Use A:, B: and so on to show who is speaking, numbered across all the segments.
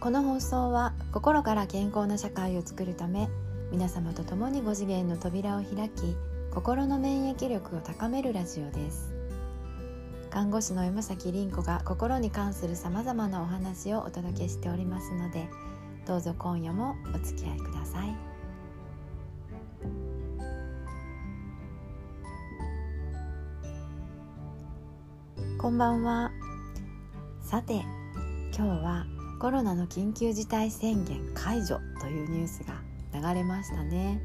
A: この放送は心から健康な社会を作るため皆様と共に5次元の扉を開き心の免疫力を高めるラジオです。看護師の山崎凛子が心に関するさまざまなお話をお届けしておりますのでどうぞ今夜もお付き合いください。こんばんは。さて今日はコロナの緊急事態宣言解除というニュースが流れましたね。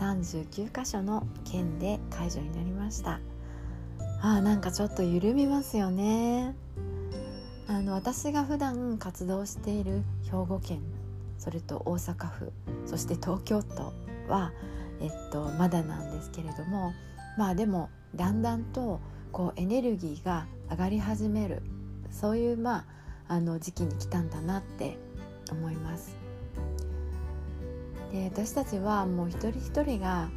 A: 39カ所の県で解除になりました。あーなんかちょっと緩みますよね。あの私が普段活動している兵庫県それと大阪府そして東京都は、えっと、まだなんですけれどもまあでもだんだんとこうエネルギーが上がり始める。そういうまああの時期に来たんだなって思います。で私たちはもう一人一人が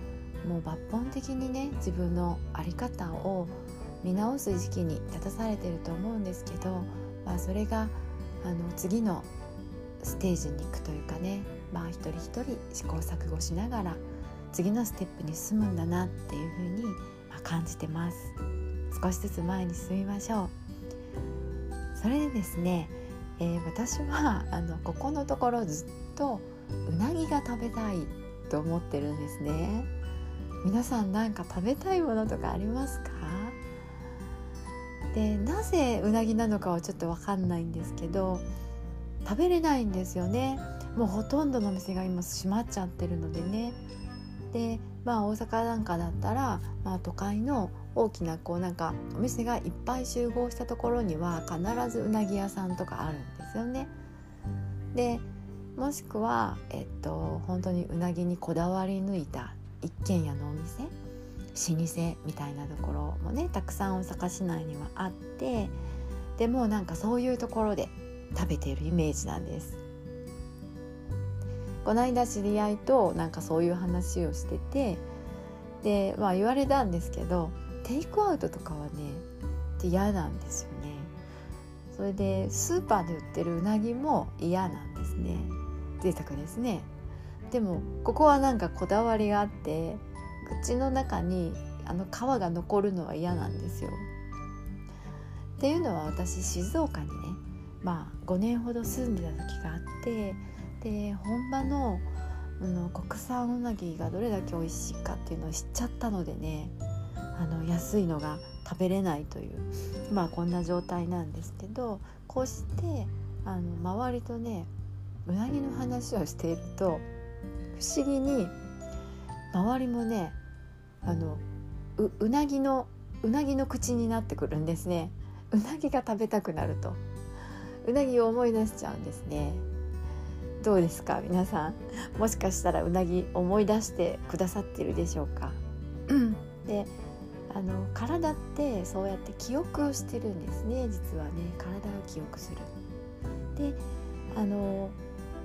A: もう抜本的にね自分の在り方を見直す時期に立たされてると思うんですけど、まあ、それがあの次のステージに行くというかね、まあ、一人一人試行錯誤しながら次のステップに進むんだなっていうふうに、感じてます。少しずつ前に進みましょう。それでですね、えー、私はあのここのところずっとうなぎが食べたいと思ってるんですね。皆さん何か食べたいものとかありますか？でなぜうなぎなのかはちょっと分かんないんですけど食べれないんですよね。もうほとんどのお店が今閉まっちゃってるのでね。でまあ大阪なんかだったら、まあ、都会の大きなこうなんかお店がいっぱい集合したところには必ずうなぎ屋さんとかあるんですよね。でもしくは、えっと、本当にうなぎにこだわり抜いた一軒家のお店老舗みたいなところもねたくさん大阪市内にはあってでもなんかそういうところで食べているイメージなんです。この間知り合いとなんかそういう話をしててでまあ言われたんですけどテイクアウトとかはね嫌なんですよね。それでスーパーで売ってるうなぎも嫌なんですね。贅沢ですね。でもここはなんかこだわりがあって口の中にあの皮が残るのは嫌なんですよ。っていうのは私静岡にねまあ5年ほど住んでた時があってで本場のの国産うなぎがどれだけ美味しいかっていうのを知っちゃったのでねあの安いのが食べれないというまあこんな状態なんですけどこうしてあの周りとねうなぎの話をしていると不思議に周りもねあのううなぎのうなぎの口になってくるんですね。うなぎが食べたくなると。うなぎを思い出しちゃうんですね。どうですか？皆さん。もしかしたらうなぎ思い出してくださっているでしょうか？あの体ってそうやって記憶をしてるんですね実はね体を記憶する。であの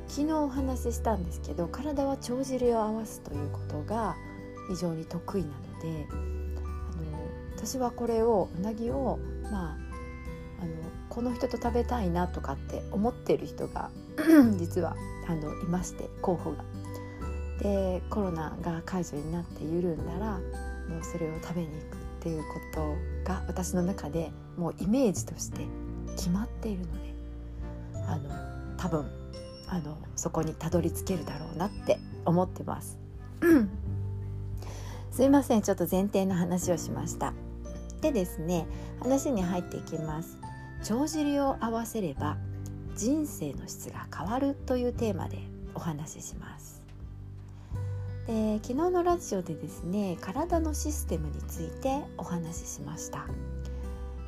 A: 昨日お話ししたんですけど体は帳尻を合わすということが非常に得意なのであの私はこれをうなぎをまああのこの人と食べたいなとかって思ってる人が 実はあのいまして候補が。でコロナが解除になって緩んだらもうそれを食べに行くっていうことが私の中でもうイメージとして決まっているのであの多分あのそこにたどり着けるだろうなって思ってます。すいませんちょっと前提の話をしました。でですね話に入っていきます。帳尻を合わせれば人生の質が変わるというテーマでお話しします。で昨日のラジオでですね体のシステムについてお話ししました、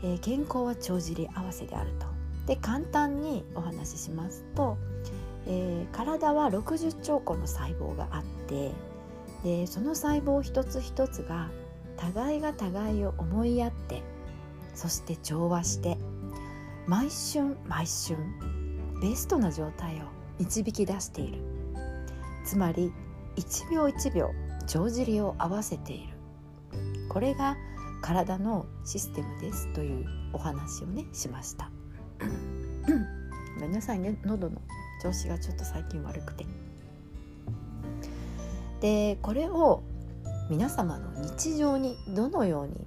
A: えー、健康は帳尻合わせであると。で簡単にお話ししますと、えー、体は60兆個の細胞があってでその細胞一つ一つが互いが互いを思いやってそして調和して毎春毎春ベストな状態を導き出している。つまり1秒1秒帳尻を合わせている。これが体のシステムですというお話をねしました。ごめんなさいね。喉の調子がちょっと最近悪くて。でこれを皆様の日常にどのように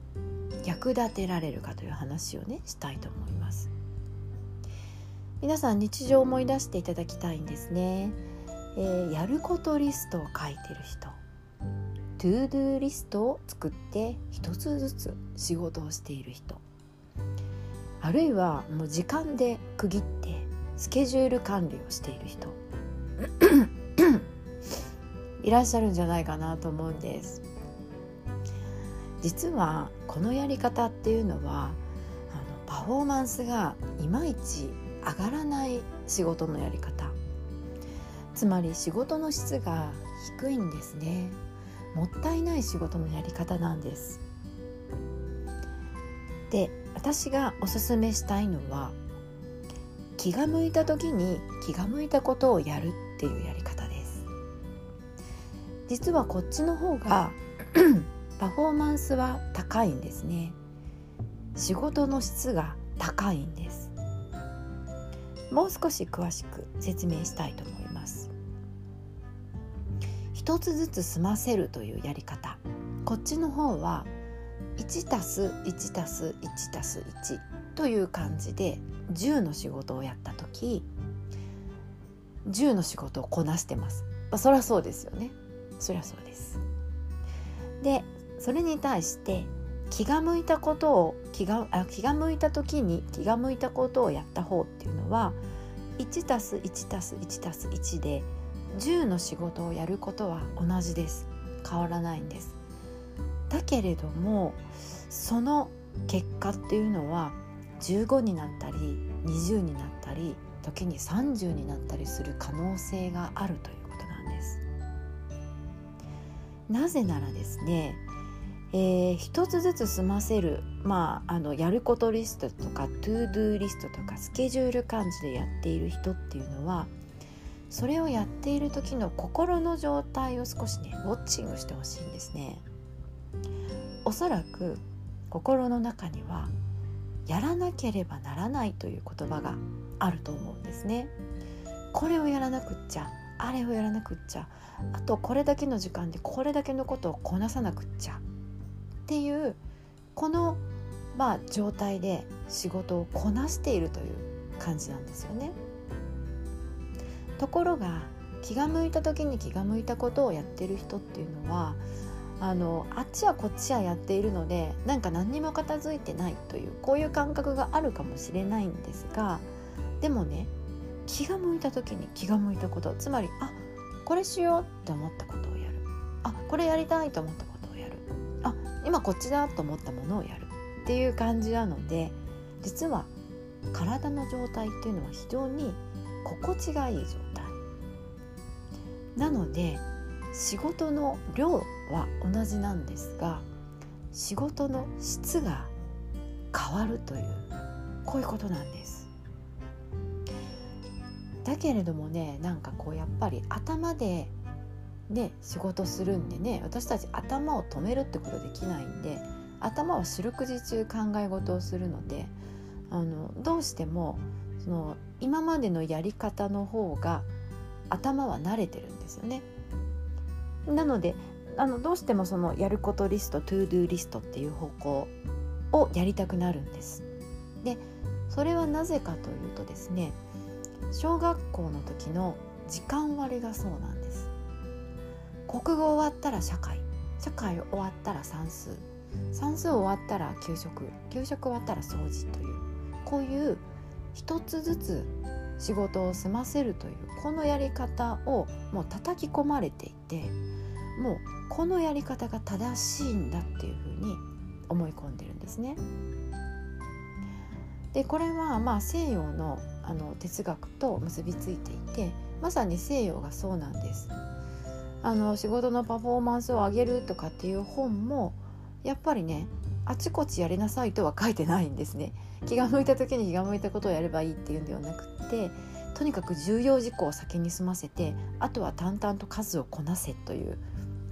A: 役立てられるかという話をねしたいと思います。皆さん日常を思い出していただきたいんですね、えー、やることリストを書いてる人。ToDo リストを作って一つずつ仕事をしている人。あるいはもう時間で区切ってスケジュール管理をしている人。いらっしゃるんじゃないかなと思うんです。実はこのやり方っていうのはあのパフォーマンスがいまいち上がらない仕事のやり方。つまり仕事の質が低いんですね。もったいない仕事のやり方なんです。で私がおすすめしたいのは気が向いた時に気が向いたことをやるっていうやり方です。実はこっちの方が パフォーマンスは高いんですね。仕事の質が高いんです。もう少し詳しく説明したいと思います。一つずつ済ませるというやり方。こっちの方は 1+1+1+1 という感じで10の仕事をやった時10の仕事をこなしてます、まあ、そりゃそうですよね。そりゃそうです。でそれに対して気が向いたことを気があ気が向いた時に気が向いたことをやった方っていうのは1たす1たす1たす1で10の仕事をやることは同じです変わらないんですだけれどもその結果っていうのは15になったり20になったり時に30になったりする可能性があるということなんです。なぜならですね、えー、一つずつ済ませる、まあ、あのやることリストとか ToDo リストとかスケジュール管理でやっている人っていうのはそれをやっている時の心の状態を少しねウォッチングしてほしいんですね。おそらく心の中にはやらなければならないという言葉があると思うんですね。これをやらなくっちゃあれをやらなくっちゃあとこれだけの時間でこれだけのことをこなさなくっちゃっていうこのまあ状態で仕事をこなしているという感じなんですよね。ところが気が向いた時に気が向いたことをやってる人っていうのはあのあっちはこっちはやっているのでなんか何にも片付いてないというこういう感覚があるかもしれないんですがでもね気が向いた時に気が向いたことつまりあこれしようって思ったことをやる。あこれやりたいと思ったことをやる。あ今こっちだと思ったものをやる。っていう感じなので実は体の状態っていうのは非常に心地がいい状態。なので仕事の量は同じなんですが仕事の質が変わるというこういうことなんです。だけれどもねなんかこうやっぱり頭でね仕事するんでね私たち頭を止めるってことできないんで頭は四六時中考え事をするのであのどうしてもその今までのやり方の方が頭は慣れてるんですよね。なのであのどうしてもそのやることリスト ToDo リストっていう方向をやりたくなるんです。でそれはなぜかというとですね小学校の時の時間割がそうなんです。国語終わったら社会社会終わったら算数算数終わったら給食給食終わったら掃除というこういう一つずつ仕事を済ませるというこのやり方をもう叩き込まれていてもうこのやり方が正しいんだっていうふうに思い込んでるんですね。でこれはまあ西洋のあの哲学と結びついていてまさに西洋がそうなんです。あの仕事のパフォーマンスを上げるとかっていう本もやっぱりねあちこちやりなさいとは書いてないんですね。気が向いた時に気が向いたことをやればいいっていうんではなくってとにかく重要事項を先に済ませてあとは淡々と数をこなせという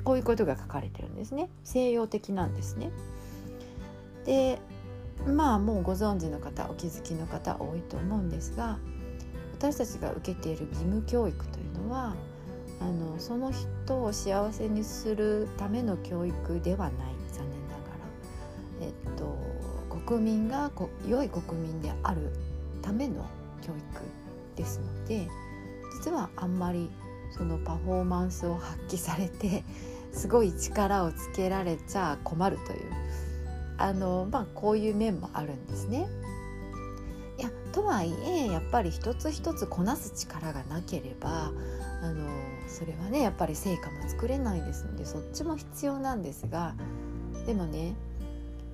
A: こういうことが書かれてるんですね西洋的なんですね。でまあもうご存知の方お気づきの方多いと思うんですが私たちが受けている義務教育というのはあのその人を幸せにするための教育ではない、国民がこ良い国民であるための教育ですので実はあんまりそのパフォーマンスを発揮されてすごい力をつけられちゃ困るというあの、まあ、こういう面もあるんですね。いやとはいえやっぱり一つ一つこなす力がなければあのそれはねやっぱり成果も作れないですのでそっちも必要なんですがでもね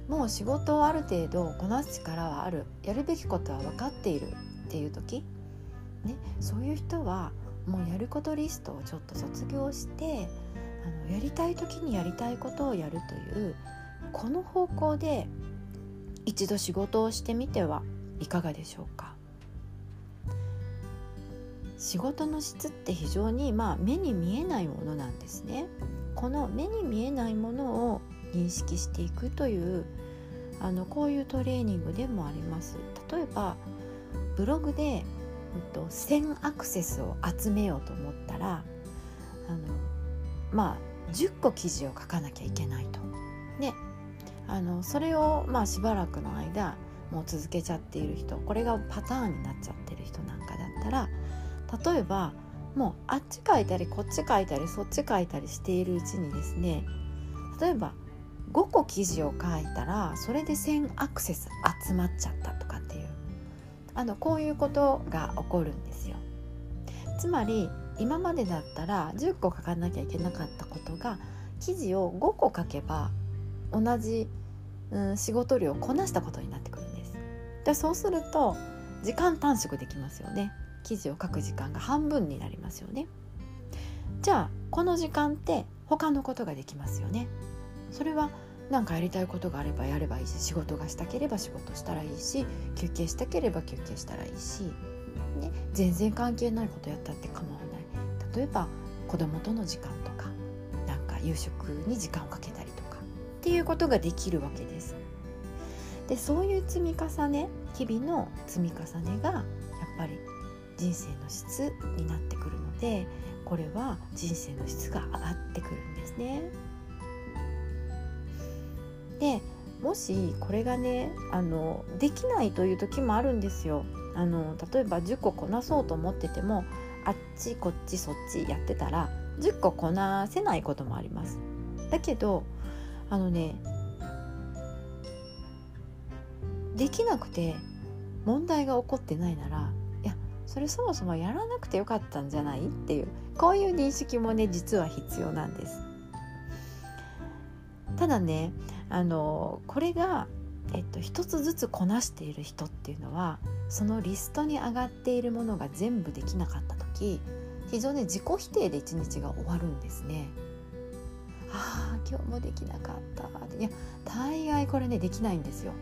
A: もう仕事をある程度こなす力はある。やるべきことは分かっている。っていう時、ね、そういう人はもうやることリストをちょっと卒業してあのやりたい時にやりたいことをやるというこの方向で一度仕事をしてみてはいかがでしょうか。仕事の質って非常にまあ目に見えないものなんですね。この目に見えないものを認識していくというあのこういうトレーニングでもあります例えばブログで、うん、と1000アクセスを集めようと思ったらあのまあ10個記事を書かなきゃいけないと。ねあのそれをまあしばらくの間もう続けちゃっている人これがパターンになっちゃってる人なんかだったら例えばもうあっち書いたりこっち書いたりそっち書いたりしているうちにですね例えば5個記事を書いたらそれで1000アクセス集まっちゃったとかっていうあのこういうことが起こるんですよ。つまり今までだったら10個書かなきゃいけなかったことが記事を5個書けば同じ、うん、仕事量をこなしたことになってくるんです。でそうすると時間短縮できますよね。記事を書く時間が半分になりますよね。じゃあこの時間って他のことができますよね。それは何かやりたいことがあればやればいいし仕事がしたければ仕事したらいいし休憩したければ休憩したらいいし、ね、全然関係ないことやったって構わない例えば子供との時間とかなんか夕食に時間をかけたりとかっていうことができるわけです。でそういう積み重ね日々の積み重ねがやっぱり人生の質になってくるのでこれは人生の質が上がってくるんですね。でもしこれがねあのできないという時もあるんですよ。あの例えば10個こなそうと思っててもあっちこっちそっちやってたら10個こなせないこともあります。だけどあのねできなくて問題が起こってないならいやそれそもそもやらなくてよかったんじゃないっていうこういう認識もね実は必要なんです。ただねあのこれが、えっと、一つずつこなしている人っていうのはそのリストに上がっているものが全部できなかった時非常に自己否定で一日が終わるんですね。ああ今日もできなかったいや大概これねできないんですよ。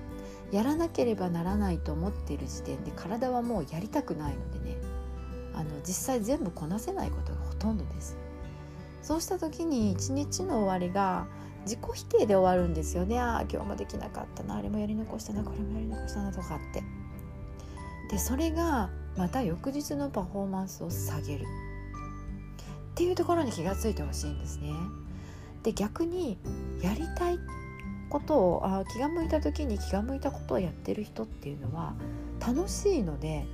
A: やらなければならないと思っている時点で体はもうやりたくないのでねあの実際全部こなせないことがほとんどです。そうした時に一日の終わりが自己否定で終わるんですよね。ああ今日もできなかったな。あれもやり残したな。これもやり残したなとかって。でそれがまた翌日のパフォーマンスを下げる。っていうところに気がついてほしいんですね。で逆にやりたいことをあ気が向いた時に気が向いたことをやってる人っていうのは楽しいので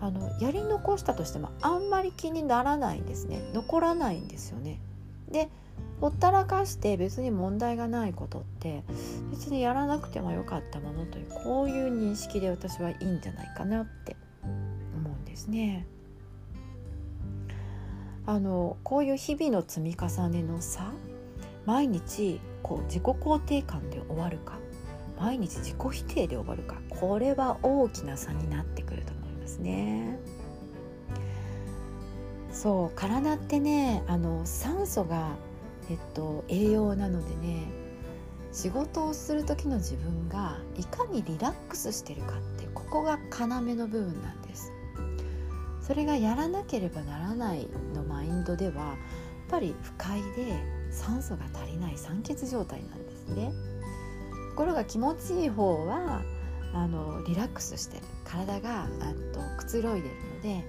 A: あのやり残したとしてもあんまり気にならないんですね。残らないんですよね。でほったらかして別に問題がないことって別にやらなくてもよかったものというこういう認識で私はいいんじゃないかなって思うんですね。あのこういう日々の積み重ねの差毎日こう自己肯定感で終わるか毎日自己否定で終わるかこれは大きな差になってくると思いますね。そう体ってねあの酸素がえっと、栄養なのでね仕事をする時の自分がいかにリラックスしてるかってここが要の部分なんです。それがやらなければならないのマインドではやっぱり不快で酸素が足りない酸欠状態なんですね。ところが気持ちいい方はあのリラックスしてる。体がとくつろいでるので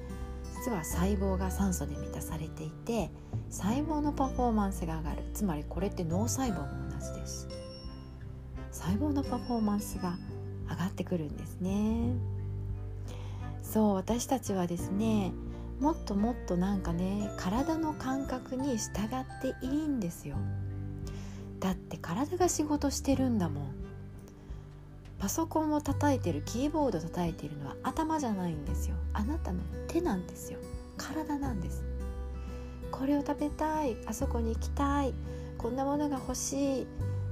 A: 実は細胞が酸素で満たされていて細胞のパフォーマンスが上がる。つまりこれって脳細胞も同じです。細胞のパフォーマンスが上がってくるんですね。そう私たちはですねもっともっとなんかね体の感覚に従っていいんですよ。だって体が仕事してるんだもん。パソコンを叩いてるキーボード叩いているのは頭じゃないんですよ。あなたの手なんですよ。体なんです。これを食べたい。あそこに行きたい。こんなものが欲しい。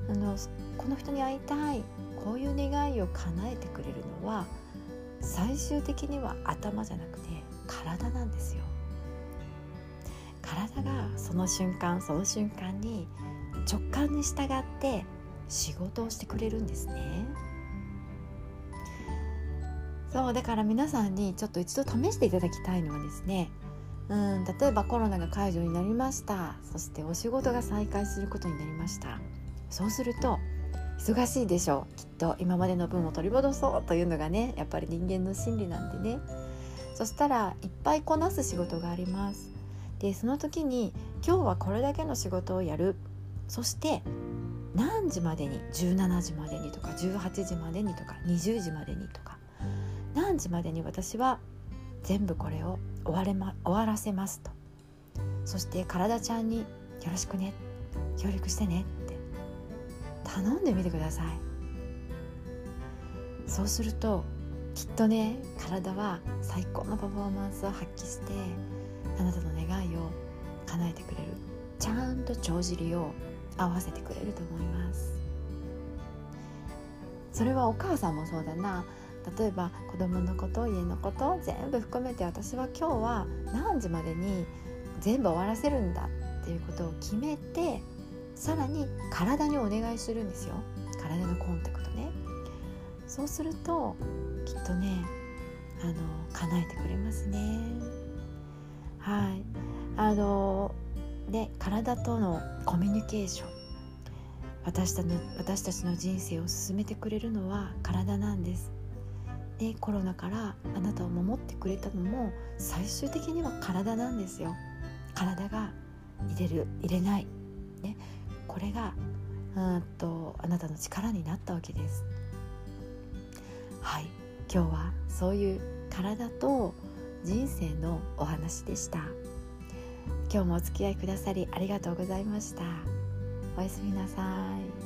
A: あのこの人に会いたい。こういう願いを叶えてくれるのは最終的には頭じゃなくて体なんですよ。体がその瞬間その瞬間に直感に従って仕事をしてくれるんですね。そうだから皆さんにちょっと一度試していただきたいのはですねうん例えばコロナが解除になりました。そしてお仕事が再開することになりました。そうすると忙しいでしょう。きっと今までの分を取り戻そうというのがねやっぱり人間の心理なんでね。そしたらいっぱいこなす仕事があります。でその時に今日はこれだけの仕事をやる。そして何時までに？17時までにとか18時までにとか20時までにとか。何時までに私は全部これを終われ、ま、終わらせますと。そして体ちゃんによろしくね。協力してねって。頼んでみてください。そうするときっとね体は最高のパフォーマンスを発揮してあなたの願いを叶えてくれるちゃんと帳尻を合わせてくれると思います。それはお母さんもそうだな。例えば子供のこと家のこと全部含めて私は今日は何時までに全部終わらせるんだっていうことを決めてさらに体にお願いするんですよ。体のコンタクトね。そうするときっとねあの叶えてくれますね。はい。あので体とのコミュニケーション。私たの私たちの人生を進めてくれるのは体なんです。でコロナからあなたを守ってくれたのも最終的には体なんですよ。体が入れる入れない、ね、これがうんとあなたの力になったわけです。はい。今日はそういう体と人生のお話でした。今日もお付き合いくださりありがとうございました。おやすみなさい。